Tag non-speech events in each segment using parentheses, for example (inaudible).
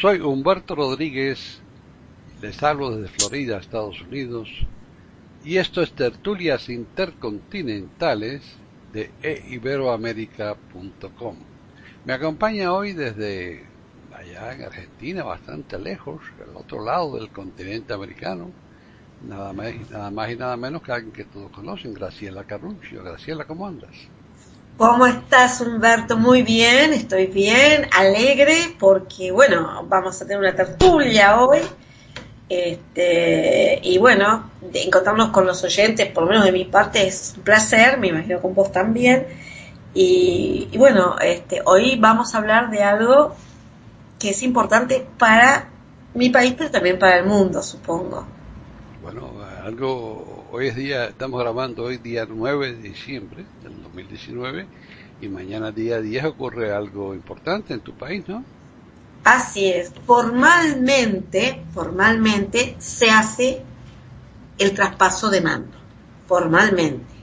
Soy Humberto Rodríguez, les hablo desde Florida, Estados Unidos, y esto es Tertulias Intercontinentales de eiberoamerica.com. Me acompaña hoy desde allá en Argentina, bastante lejos, al otro lado del continente americano, nada más, nada más y nada menos que alguien que todos conocen, Graciela Carruncio. Graciela, ¿cómo andas? ¿Cómo estás, Humberto? Muy bien, estoy bien, alegre, porque, bueno, vamos a tener una tertulia hoy. Este, y bueno, encontrarnos con los oyentes, por lo menos de mi parte, es un placer, me imagino con vos también. Y, bueno, este, hoy vamos a hablar de algo que es importante para mi país, pero también para el mundo, supongo. Bueno, algo hoy es día, estamos grabando hoy día 9 de diciembre del 2019 y mañana día 10 ocurre algo importante en tu país, ¿no? Así es, formalmente, formalmente se hace el traspaso de mando, formalmente,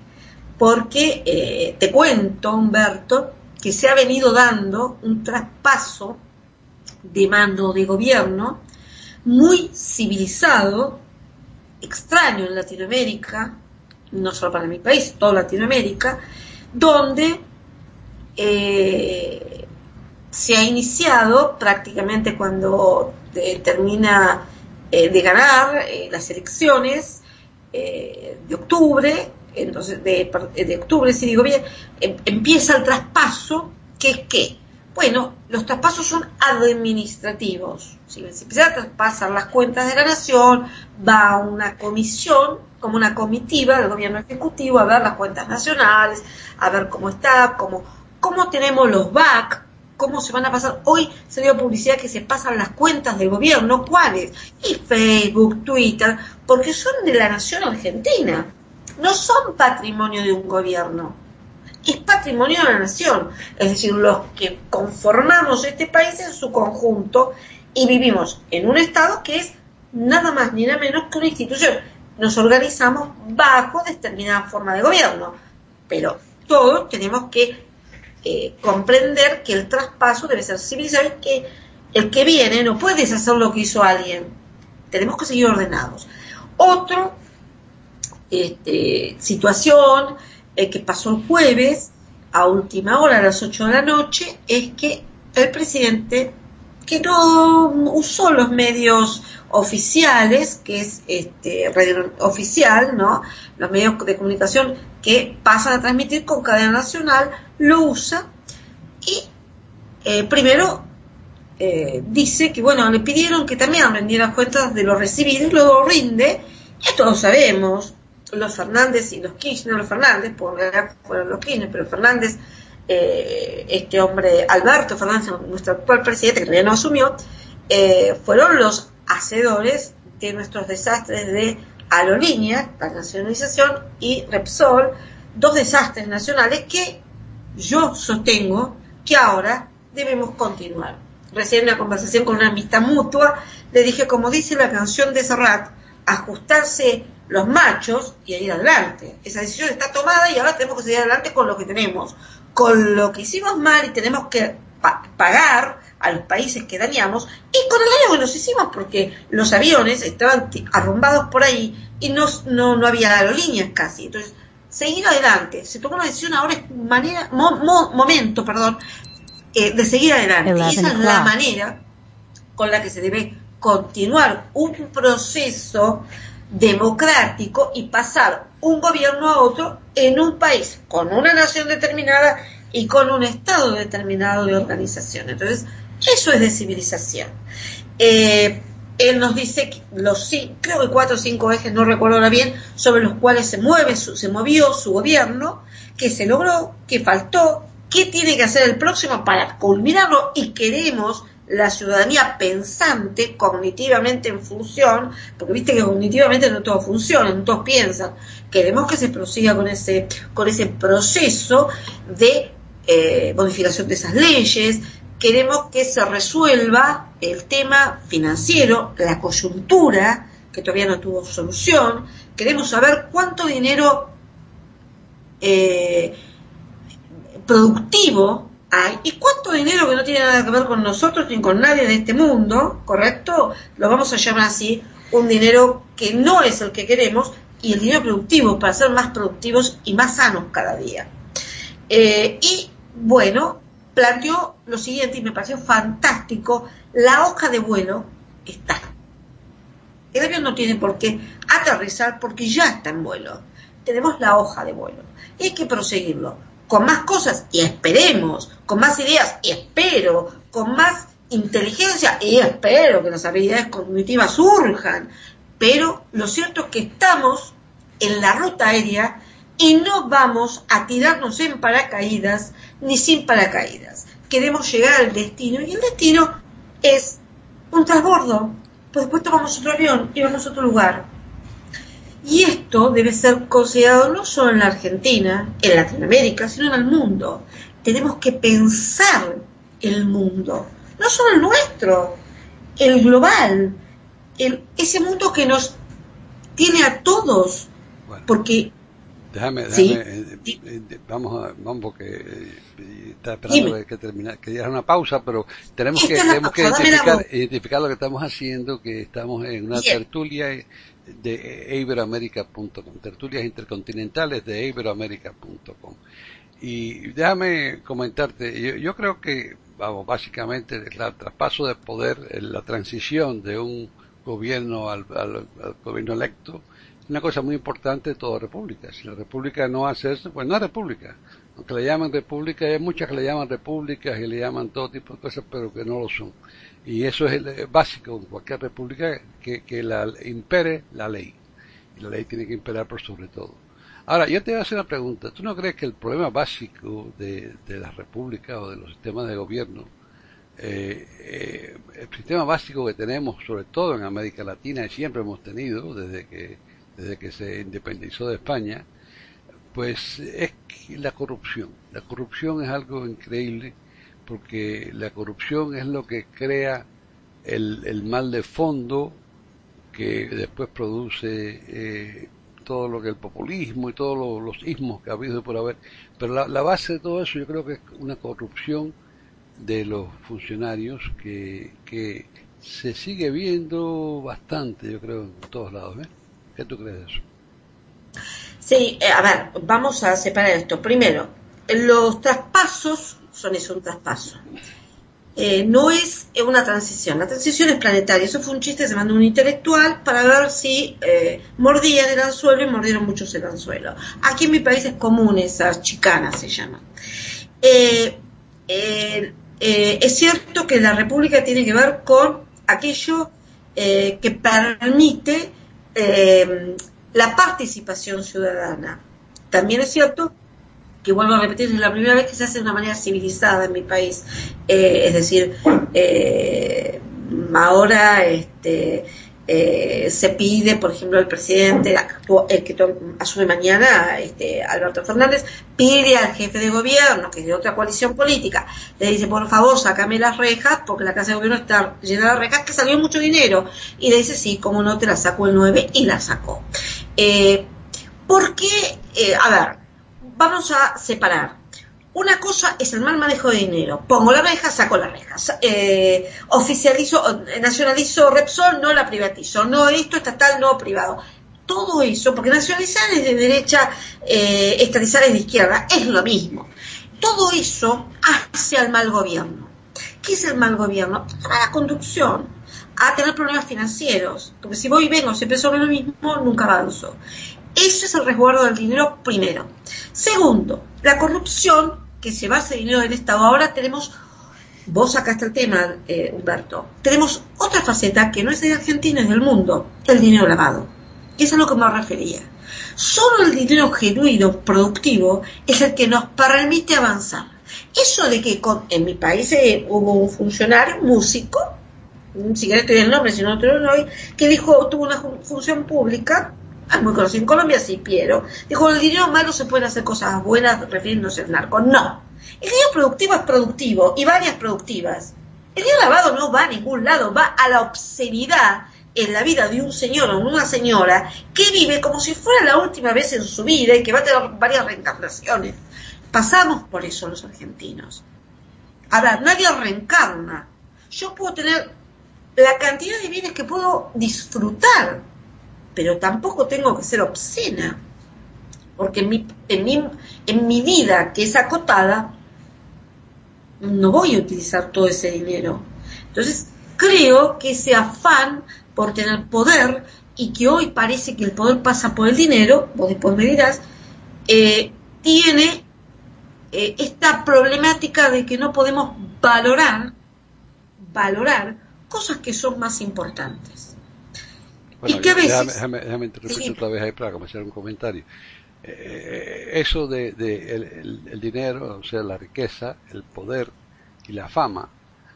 porque eh, te cuento, Humberto, que se ha venido dando un traspaso de mando de gobierno muy civilizado extraño en Latinoamérica, no solo para mi país, toda Latinoamérica, donde eh, se ha iniciado prácticamente cuando eh, termina eh, de ganar las elecciones de octubre, entonces de, de, octubre, si digo bien, em, empieza el traspaso, que es que bueno, los traspasos son administrativos. Si se empieza a traspasar las cuentas de la nación, va una comisión, como una comitiva del gobierno ejecutivo, a ver las cuentas nacionales, a ver cómo está, cómo, cómo tenemos los BAC, cómo se van a pasar. Hoy se dio publicidad que se pasan las cuentas del gobierno, ¿cuáles? Y Facebook, Twitter, porque son de la nación argentina, no son patrimonio de un gobierno es patrimonio de la nación, es decir, los que conformamos este país en su conjunto y vivimos en un Estado que es nada más ni nada menos que una institución. Nos organizamos bajo determinada forma de gobierno, pero todos tenemos que eh, comprender que el traspaso debe ser civilizado y que el que viene no puede deshacer lo que hizo alguien. Tenemos que seguir ordenados. Otra este, situación el que pasó el jueves, a última hora, a las 8 de la noche, es que el presidente, que no usó los medios oficiales, que es este radio oficial, ¿no? Los medios de comunicación que pasan a transmitir con cadena nacional, lo usa y eh, primero eh, dice que, bueno, le pidieron que también rendiera cuentas de lo recibido y luego rinde, esto lo sabemos, los Fernández y los Kirchner, los Fernández, porque fueron los Kirchner, pero Fernández, eh, este hombre, Alberto Fernández, nuestro actual presidente, que todavía no asumió, eh, fueron los hacedores de nuestros desastres de Aerolínea, la nacionalización, y Repsol, dos desastres nacionales que yo sostengo que ahora debemos continuar. Recién en una conversación con una amistad mutua, le dije, como dice la canción de Serrat, ajustarse los machos y ir adelante. Esa decisión está tomada y ahora tenemos que seguir adelante con lo que tenemos, con lo que hicimos mal y tenemos que pagar a los países que dañamos y con el daño que nos hicimos porque los aviones estaban arrumbados por ahí y no, no, había aerolíneas casi. Entonces, seguir adelante. Se tomó una decisión ahora es manera, momento, perdón, eh, de seguir adelante. Y esa es la manera con la que se debe continuar un proceso democrático y pasar un gobierno a otro en un país con una nación determinada y con un estado determinado de organización. Entonces, eso es de civilización. Eh, él nos dice los creo que cuatro o cinco ejes, no recuerdo ahora bien, sobre los cuales se mueve, se movió su gobierno, que se logró, que faltó, qué tiene que hacer el próximo para culminarlo y queremos la ciudadanía pensante, cognitivamente en función, porque viste que cognitivamente no todo funciona, no todos piensan. Queremos que se prosiga con ese, con ese proceso de eh, modificación de esas leyes, queremos que se resuelva el tema financiero, la coyuntura, que todavía no tuvo solución, queremos saber cuánto dinero eh, productivo hay. ¿Y cuánto dinero que no tiene nada que ver con nosotros ni con nadie de este mundo, correcto? Lo vamos a llamar así, un dinero que no es el que queremos y el dinero productivo para ser más productivos y más sanos cada día. Eh, y bueno, planteó lo siguiente y me pareció fantástico, la hoja de vuelo está. El avión no tiene por qué aterrizar porque ya está en vuelo. Tenemos la hoja de vuelo. Y hay que proseguirlo con más cosas y esperemos, con más ideas y espero, con más inteligencia y espero que las habilidades cognitivas surjan. Pero lo cierto es que estamos en la ruta aérea y no vamos a tirarnos en paracaídas ni sin paracaídas. Queremos llegar al destino y el destino es un transbordo. Pues después tomamos otro avión y vamos a otro lugar. Y esto debe ser considerado no solo en la Argentina, en Latinoamérica, sino en el mundo. Tenemos que pensar el mundo, no solo el nuestro, el global, el, ese mundo que nos tiene a todos, porque Déjame, déjame eh, eh, vamos, a, vamos porque eh, está esperando que, terminar, que diera una pausa, pero tenemos que, tenemos que identificar, identificar, lo que estamos haciendo, que estamos en una tertulia de iberoamérica.com, tertulias intercontinentales de iberoamérica.com. Y déjame comentarte, yo, creo que, vamos, básicamente el traspaso de poder, la transición de un gobierno al, gobierno electo, es una cosa muy importante de toda república. Si la república no hace eso, pues no es república. Aunque le llaman república, hay muchas que le llaman repúblicas y le llaman todo tipo de cosas, pero que no lo son. Y eso es el, básico en cualquier república, que, la impere la ley. Y la ley tiene que imperar por sobre todo. Ahora, yo te voy a hacer una pregunta. ¿Tú no crees que el problema básico de, de las repúblicas o de los sistemas de gobierno, eh, eh, el sistema básico que tenemos, sobre todo en América Latina, y siempre hemos tenido desde que, desde que se independizó de España, pues es la corrupción. La corrupción es algo increíble porque la corrupción es lo que crea el, mal de fondo que después produce eh, todo lo que el populismo y todos los ismos que ha habido por haber. Pero la, base de todo eso yo creo que es una corrupción de los funcionarios que, que se sigue viendo bastante, yo creo, en todos lados. ¿eh? ¿Qué tú crees de eso? Sí, eh, a ver, vamos a separar esto. Primero, los traspasos son eso, un traspaso. Eh, no es una transición, la transición es planetaria. Eso fue un chiste, se mandó un intelectual para ver si eh, mordían el anzuelo y mordieron muchos el anzuelo. Aquí en mi país es común esas chicanas, se llaman. Eh, es cierto que la república tiene que ver con aquello que permite la participación ciudadana. También es cierto que vuelvo a repetir, es la primera vez que se hace de una manera civilizada en mi país. Eh, es decir, eh, ahora este, eh, se pide, por ejemplo, el presidente, el que asume mañana, este, Alberto Fernández, pide al jefe de gobierno, que es de otra coalición política, le dice, por favor, sácame las rejas, porque la casa de gobierno está llena de rejas, que salió mucho dinero. Y le dice, sí, como no, te la saco el 9, y la sacó. Eh, porque, a ver, vamos a separar. Una cosa es el mal manejo de dinero. Pongo la reja, saco la reja. Eh, oficializo, nacionalizo Repsol, no la privatizo. No esto estatal, no privado. Todo eso, porque nacionalizar es de derecha, eh, estatizar es de izquierda, es lo mismo. Todo eso hace al mal gobierno. ¿Qué es el mal gobierno? A la conducción, a tener problemas financieros. Porque si voy y vengo siempre sobre lo mismo, nunca avanzo. Ese es el resguardo del dinero primero. Segundo, la corrupción que se basa en dinero del Estado. Ahora tenemos, vos sacaste el tema, eh, Humberto, tenemos otra faceta que no es de Argentina, es del mundo, el dinero lavado. Eso es a lo que me refería. Solo el dinero genuino, productivo, es el que nos permite avanzar. Eso de que en mi país eh, hubo un funcionario, músico, si querés te doy el nombre, si no te lo doy, que dijo, tuvo una función pública (laughs) muy conocido en Colombia, sí, Piero, dijo, el dinero malo se pueden hacer cosas buenas refiriéndose al narco. No, el dinero productivo es productivo y varias productivas. El dinero lavado no va a ningún lado, va a la obscenidad en la vida de un señor o una señora que vive como si fuera la última vez en su vida y que va a tener varias reencarnaciones. Pasamos por eso los argentinos. Ahora, nadie reencarna. Yo puedo tener la cantidad de bienes que puedo disfrutar, pero tampoco tengo que ser obscena, porque en mi, en mi, en mi vida, que es acotada, no voy a utilizar todo ese dinero. Entonces, creo que ese afán por tener poder y que hoy parece que el poder pasa por el dinero, vos después me dirás, eh, tiene eh, esta problemática de que no podemos valorar, valorar cosas que son más importantes. Y a veces... Déjame, otra vez ahí para comenzar un comentario. Eh, eso de, el, dinero, o sea, la riqueza, el poder y la fama,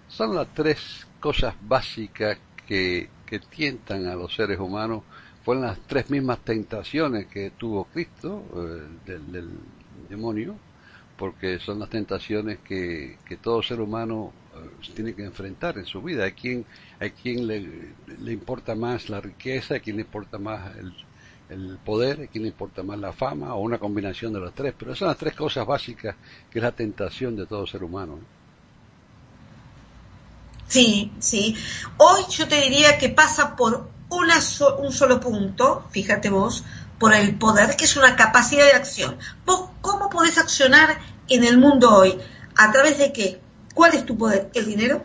son las tres cosas básicas que, que tientan a los seres humanos. Fueron las tres mismas tentaciones que tuvo Cristo eh, del, demonio, porque son las tentaciones que, que todo ser humano tiene que enfrentar en su vida. Hay quien, hay quien le, importa más la riqueza, a quien le importa más el, poder, a quien le importa más la fama, o una combinación de las tres, pero son las tres cosas básicas que es la tentación de todo ser humano. Sí, sí. Hoy yo te diría que pasa por una un solo punto, fíjate vos, por el poder, que es una capacidad de acción. ¿Vos cómo podés accionar en el mundo hoy? ¿A través de qué? ¿Cuál es tu poder? ¿El dinero?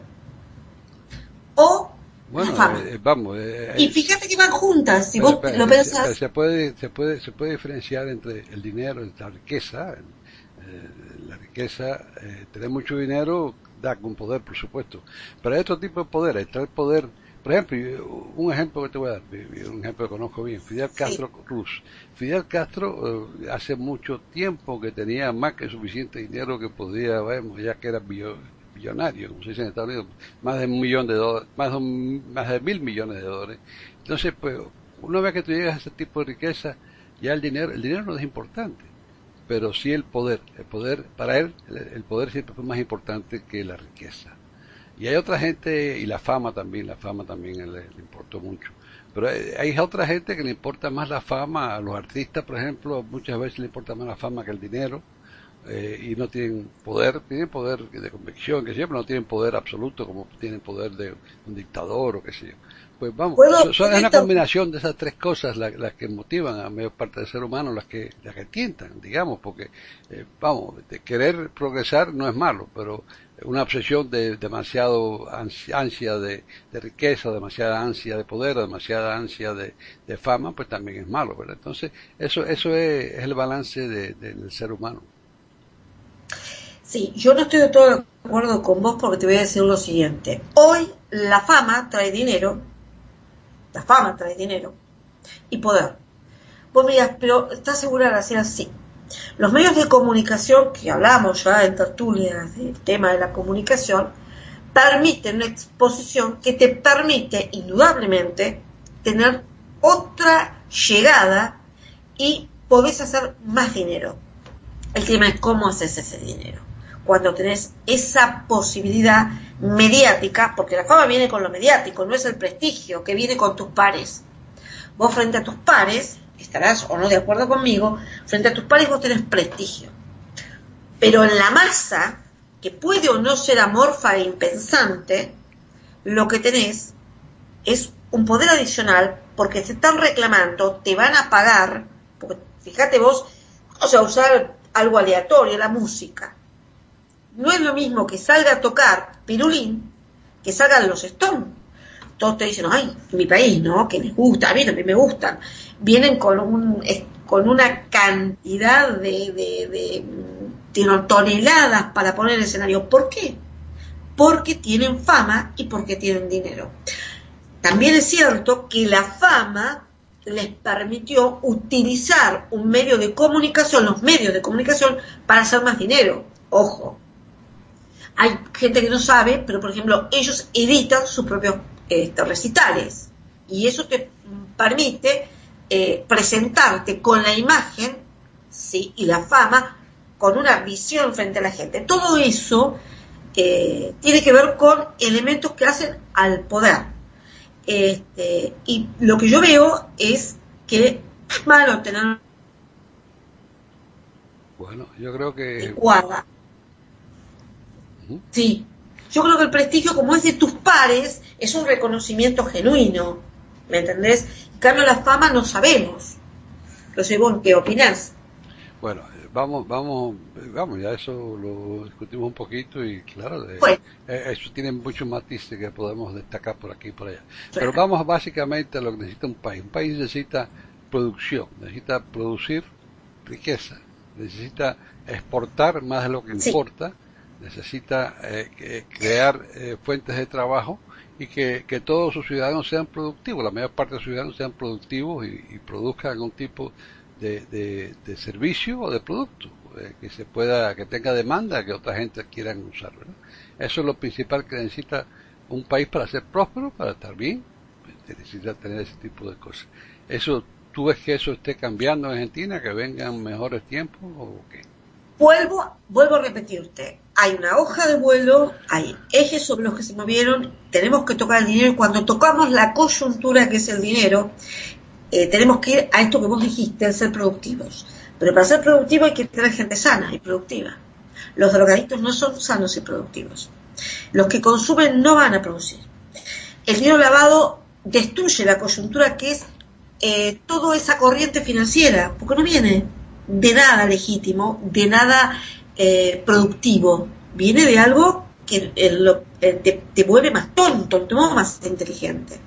¿O bueno, eh, vamos. Eh, y fíjate que van juntas, si vos lo pensás. Se puede, se, puede, se puede diferenciar entre el dinero y la riqueza. Eh, la riqueza, tener mucho dinero da con poder, por supuesto. Pero hay otro tipo de poder, está el poder. Por ejemplo, un ejemplo que te voy a dar, un ejemplo que conozco bien, Fidel Castro Cruz. Fidel Castro hace mucho tiempo que tenía más que suficiente dinero que podía, vemos, ya que era bio, millonario, como se dice en Estados Unidos, más de un millón de dólares, más de, más de mil millones de dólares. Entonces, pues, una vez que tú llegas a ese tipo de riqueza, ya el dinero, el dinero no es importante, pero sí el poder. El poder, para él, el, poder siempre fue más importante que la riqueza. Y hay otra gente, y la fama también, la fama también le, le importó mucho. Pero hay, otra gente que le importa más la fama, a los artistas, por ejemplo, muchas veces le importa más la fama que el dinero eh, y no tienen poder, tienen poder de convicción, que siempre no tienen poder absoluto como tienen poder de un dictador o qué sé yo. Pues vamos, son, es una combinación de esas tres cosas las, que motivan a mayor parte del ser humano, las que, las que tientan, digamos, porque, eh, vamos, de querer progresar no es malo, pero una obsesión de demasiado ansia de, riqueza, demasiada ansia de poder, demasiada ansia de, fama, pues también es malo, ¿verdad? Entonces, eso, eso es, el balance del ser humano. Sí, yo no estoy de todo de acuerdo con vos porque te voy a decir lo siguiente. Hoy la fama trae dinero, la fama trae dinero y poder. Vos me pero ¿estás segura de hacer así? Los medios de comunicación, que hablamos ya en tertulias del tema de la comunicación, permiten una exposición que te permite indudablemente tener otra llegada y podés hacer más dinero. El tema es cómo haces ese dinero. Cuando tenés esa posibilidad mediática, porque la fama viene con lo mediático, no es el prestigio que viene con tus pares. Vos frente a tus pares, estarás o no de acuerdo conmigo, frente a tus pares vos tenés prestigio. Pero en la masa, que puede o no ser amorfa e impensante, lo que tenés es un poder adicional porque te están reclamando, te van a pagar, porque fíjate vos, o sea, usar algo aleatorio, la música. No es lo mismo que salga a tocar Pirulín que salgan los Stones. Todos te dicen, ay, mi país, ¿no? Que les gusta, a mí también me gustan. Vienen con, un, con una cantidad de, de, de, toneladas para poner el escenario. ¿Por qué? Porque tienen fama y porque tienen dinero. También es cierto que la fama les permitió utilizar un medio de comunicación, los medios de comunicación, para hacer más dinero. Ojo. Hay gente que no sabe, pero por ejemplo, ellos editan sus propios este, recitales. Y eso te permite eh, presentarte con la imagen ¿sí? y la fama, con una visión frente a la gente. Todo eso eh, tiene que ver con elementos que hacen al poder este, y lo que yo veo es que es malo tener. Bueno, yo creo que. Guarda. Sí. Yo creo que el prestigio, como es de tus pares, es un reconocimiento genuino. ¿Me entendés? En cambio, la fama no sabemos. No sé vos qué opinás. Bueno, vamos, vamos, vamos, ya eso lo discutimos un poquito y claro, eh, eso tiene muchos matices que podemos destacar por aquí y por allá. Pero vamos básicamente a lo que necesita un país. Un país necesita producción, necesita producir riqueza, necesita exportar más de lo que importa, necesita eh, crear eh, fuentes de trabajo y que, todos sus ciudadanos sean productivos, la mayor parte de sus ciudadanos sean productivos y, produzcan algún tipo de, de, servicio o de producto eh, que se pueda, que tenga demanda, que otra gente quieran usar. Eso es lo principal que necesita un país para ser próspero, para estar bien, necesita tener ese tipo de cosas. Eso ¿Tú ves que eso esté cambiando en Argentina, que vengan mejores tiempos o qué? Vuelvo, vuelvo a repetirte, hay una hoja de vuelo, hay ejes sobre los que se movieron, tenemos que tocar el dinero cuando tocamos la coyuntura que es el dinero, eh, tenemos que ir a esto que vos dijiste, al ser productivos. Pero para ser productivo hay que tener gente sana y productiva. Los drogadictos no son sanos y productivos. Los que consumen no van a producir. El dinero lavado destruye la coyuntura que es eh, toda esa corriente financiera, porque no viene de nada legítimo, de nada eh, productivo, viene de algo que eh, te, vuelve más tonto, te vuelve más inteligente.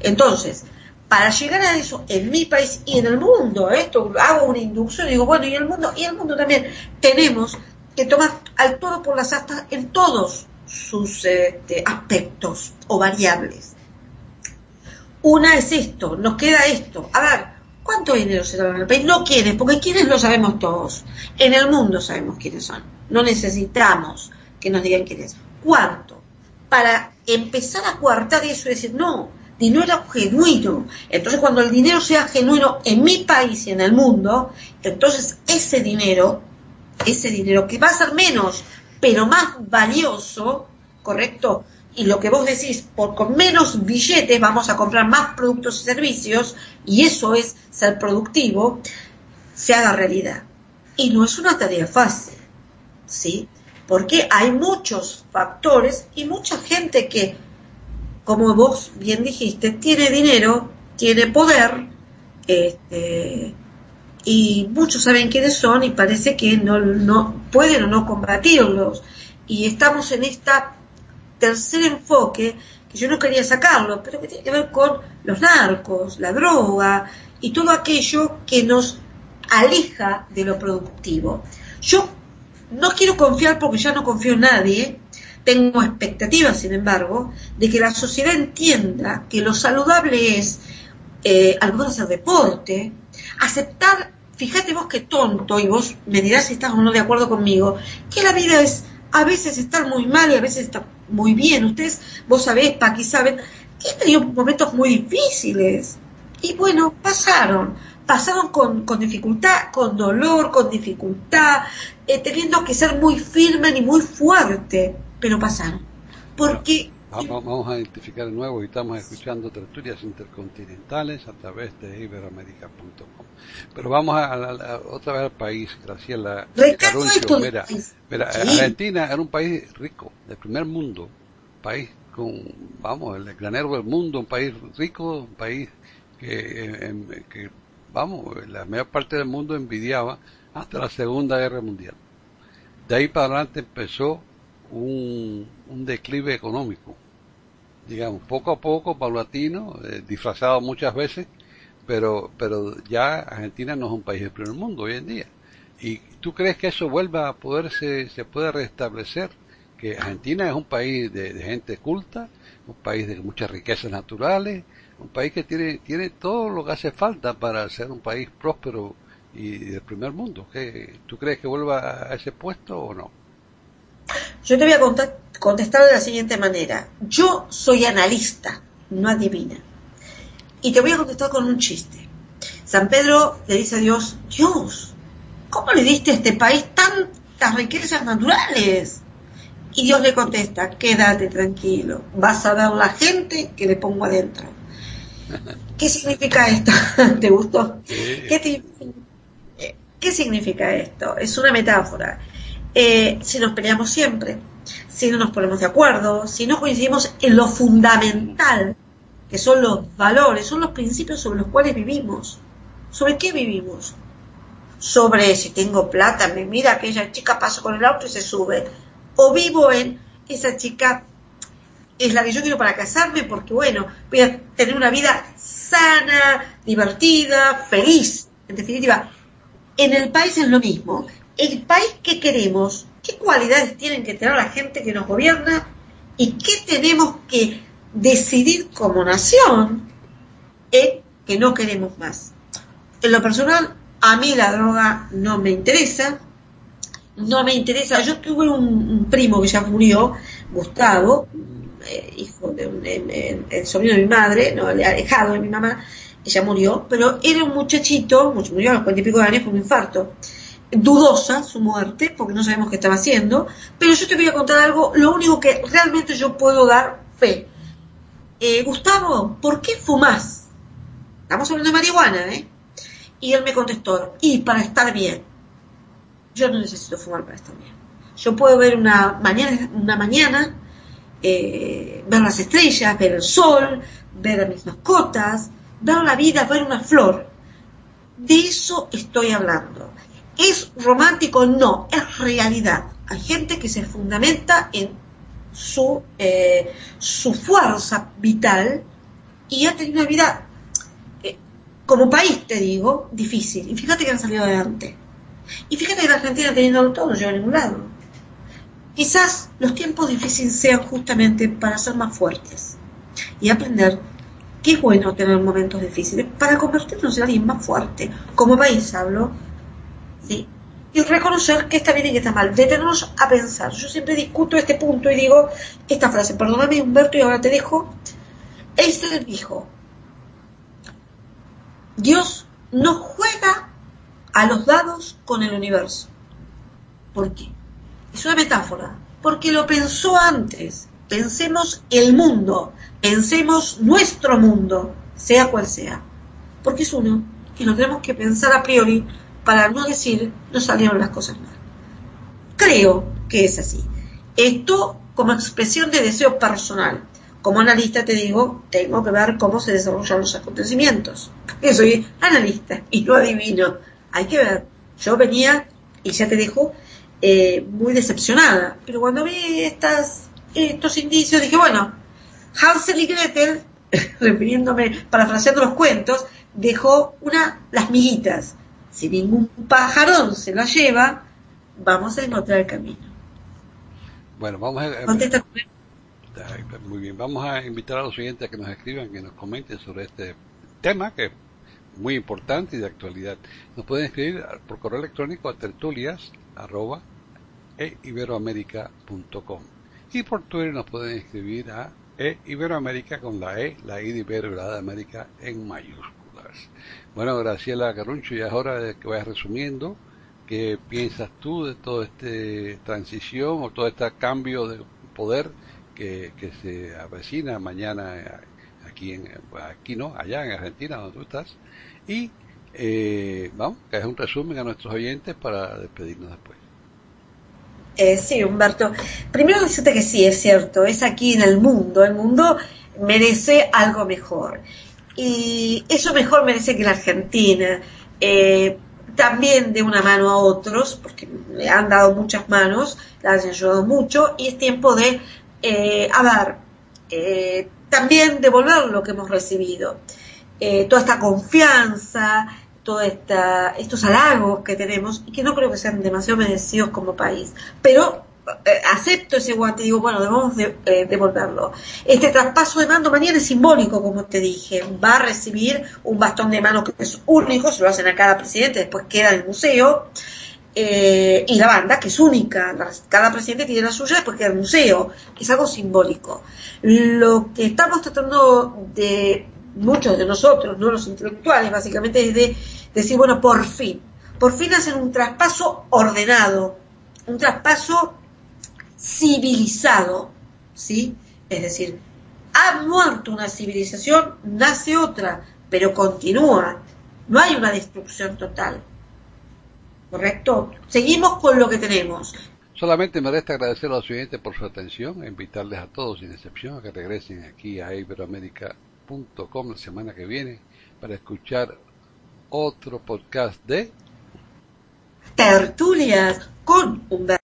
Entonces, para llegar a eso en mi país y en el mundo, esto hago una inducción y digo, bueno, y el mundo, y el mundo también, tenemos que tomar al todo por las astas en todos sus este, aspectos o variables. Una es esto, nos queda esto. A ver, ¿cuánto dinero se da en el país? No quiénes, porque quiénes lo sabemos todos. En el mundo sabemos quiénes son. No necesitamos que nos digan quiénes. ¿Cuánto? Para empezar a coartar eso y decir, no, dinero genuino. Entonces, cuando el dinero sea genuino en mi país y en el mundo, entonces ese dinero, ese dinero que va a ser menos, pero más valioso, ¿correcto? y lo que vos decís, por con menos billetes vamos a comprar más productos y servicios, y eso es ser productivo, se haga realidad. Y no es una tarea fácil, ¿sí? Porque hay muchos factores y mucha gente que, como vos bien dijiste, tiene dinero, tiene poder, este, y muchos saben quiénes son y parece que no, no pueden o no combatirlos. Y estamos en esta tercer enfoque, que yo no quería sacarlo, pero que tiene que ver con los narcos, la droga y todo aquello que nos aleja de lo productivo. Yo no quiero confiar porque ya no confío en nadie, tengo expectativas, sin embargo, de que la sociedad entienda que lo saludable es, eh, al menos hacer deporte, aceptar, fíjate vos qué tonto, y vos me dirás si estás o no de acuerdo conmigo, que la vida es a veces estar muy mal y a veces estar muy bien. Ustedes, vos sabés, Paqui, saben he tenido momentos muy difíciles. Y bueno, pasaron. Pasaron con, con dificultad, con dolor, con dificultad, eh, teniendo que ser muy firme y muy fuerte, pero pasaron. Porque Vamos a identificar de nuevo y estamos escuchando tertulias intercontinentales a través de iberoamérica.com. Pero vamos a, otra vez al país, Graciela. Mira, mira Argentina era un país rico, del primer mundo, país con, vamos, el granero del mundo, un país rico, un país que, que vamos, la mayor parte del mundo envidiaba hasta la Segunda Guerra Mundial. De ahí para adelante empezó un, declive económico digamos, poco a poco, paulatino, eh, disfrazado muchas veces, pero, pero ya Argentina no es un país del primer mundo hoy en día. ¿Y tú crees que eso vuelva a poderse, se puede restablecer? Que Argentina es un país de, gente culta, un país de muchas riquezas naturales, un país que tiene, tiene todo lo que hace falta para ser un país próspero y del primer mundo. ¿Qué, ¿Tú crees que vuelva a ese puesto o no? Yo te voy a contestar de la siguiente manera. Yo soy analista, no adivina. Y te voy a contestar con un chiste. San Pedro le dice a Dios, Dios, ¿cómo le diste a este país tantas riquezas naturales? Y Dios le contesta, quédate tranquilo, vas a ver la gente que le pongo adentro. (laughs) ¿Qué significa esto? (laughs) ¿Te gustó? ¿Qué, ¿Qué significa esto? Es una metáfora. Eh, si nos peleamos siempre, si no nos ponemos de acuerdo, si no coincidimos en lo fundamental, que son los valores, son los principios sobre los cuales vivimos. ¿Sobre qué vivimos? Sobre si tengo plata, me mira aquella chica, paso con el auto y se sube. O vivo en esa chica es la que yo quiero para casarme porque, bueno, voy a tener una vida sana, divertida, feliz. En definitiva, en el país es lo mismo. El país que queremos, qué cualidades tienen que tener la gente que nos gobierna y qué tenemos que decidir como nación en que no queremos más. En lo personal, a mí la droga no me interesa, no me interesa. Yo tuve un primo que ya murió, Gustavo, eh, hijo de un, sobrino de mi madre, no, alejado de mi mamá, ella murió, pero era un muchachito, murió a los cuarenta y pico de años con un infarto. Dudosa su muerte, porque no sabemos qué estaba haciendo, pero yo te voy a contar algo, lo único que realmente yo puedo dar fe. Eh, Gustavo, ¿por qué fumas? Estamos hablando de marihuana, ¿eh? Y él me contestó, y para estar bien. Yo no necesito fumar para estar bien. Yo puedo ver una mañana, una mañana eh, ver las estrellas, ver el sol, ver a mis mascotas, ver la vida, ver una flor. De eso estoy hablando. ¿Es romántico? No, es realidad. Hay gente que se fundamenta en su, eh, su fuerza vital y ha tenido una vida, eh, como país te digo, difícil. Y fíjate que han salido adelante. Y fíjate que la Argentina teniendo todo no lleva a ningún lado. Quizás los tiempos difíciles sean justamente para ser más fuertes y aprender que es bueno tener momentos difíciles para convertirnos en alguien más fuerte. Como país hablo. Y reconocer que está bien y que está mal. Detenernos a pensar. Yo siempre discuto este punto y digo esta frase. Perdóname, Humberto, y ahora te dejo. Einstein dijo, Dios no juega a los dados con el universo. ¿Por qué? Es una metáfora, porque lo pensó antes. Pensemos el mundo, pensemos nuestro mundo, sea cual sea, porque es uno y lo tenemos que pensar a priori para no decir no salieron las cosas mal. Creo que es así. Esto como expresión de deseo personal. Como analista te digo, tengo que ver cómo se desarrollan los acontecimientos. Porque soy analista y no adivino. Hay que ver. Yo venía, y ya te dejo, eh, muy decepcionada. Pero cuando vi estos indicios dije, bueno, Hansel y Gretel, (laughs) refiriéndome, parafraseando los cuentos, dejó una, las miguitas. Si ningún pajarón se la lleva, vamos a encontrar el camino. Bueno, vamos a... Contesta. Muy bien, vamos a invitar a los siguientes a que nos escriban, que nos comenten sobre este tema que es muy importante y de actualidad. Nos pueden escribir por correo electrónico a tertulias eiberoamerica.com. Y por Twitter nos pueden escribir a eiberoamerica con la E, la I de Ibero y la de América en Bueno, Graciela Caruncho, ya es hora de que vayas resumiendo. ¿Qué piensas tú de toda esta transición o todo este cambio de poder que, que se avecina mañana aquí, en, aquí no, allá en Argentina, donde tú estás? Y eh, vamos, que es un resumen a nuestros oyentes para despedirnos después. Eh, sí, Humberto. Primero decirte que sí, es cierto, es aquí en el mundo. El mundo merece algo mejor. Y eso mejor merece que la Argentina. Eh, también de una mano a otros, porque le han dado muchas manos, le han ayudado mucho, y es tiempo de, eh, a ver, eh, también devolver lo que hemos recibido. Eh, toda esta confianza, todos estos halagos que tenemos y que no creo que sean demasiado merecidos como país. Pero acepto ese guante digo, bueno, debemos de, eh, devolverlo. Este traspaso de mando mañana es simbólico, como te dije. Va a recibir un bastón de mano que es único, se lo hacen a cada presidente, después queda en el museo. Eh, y la banda, que es única. Cada presidente tiene la suya, después queda en el museo. Es algo simbólico. Lo que estamos tratando de muchos de nosotros, no los intelectuales, básicamente es de decir, bueno, por fin, por fin hacen un traspaso ordenado, un traspaso civilizado, ¿sí? Es decir, ha muerto una civilización, nace otra, pero continúa, no hay una destrucción total, ¿correcto? Seguimos con lo que tenemos. Solamente me resta agradecer a los oyentes por su atención e invitarles a todos, sin excepción, a que regresen aquí a iberoamérica.com la semana que viene para escuchar otro podcast de Tertulias con Humberto.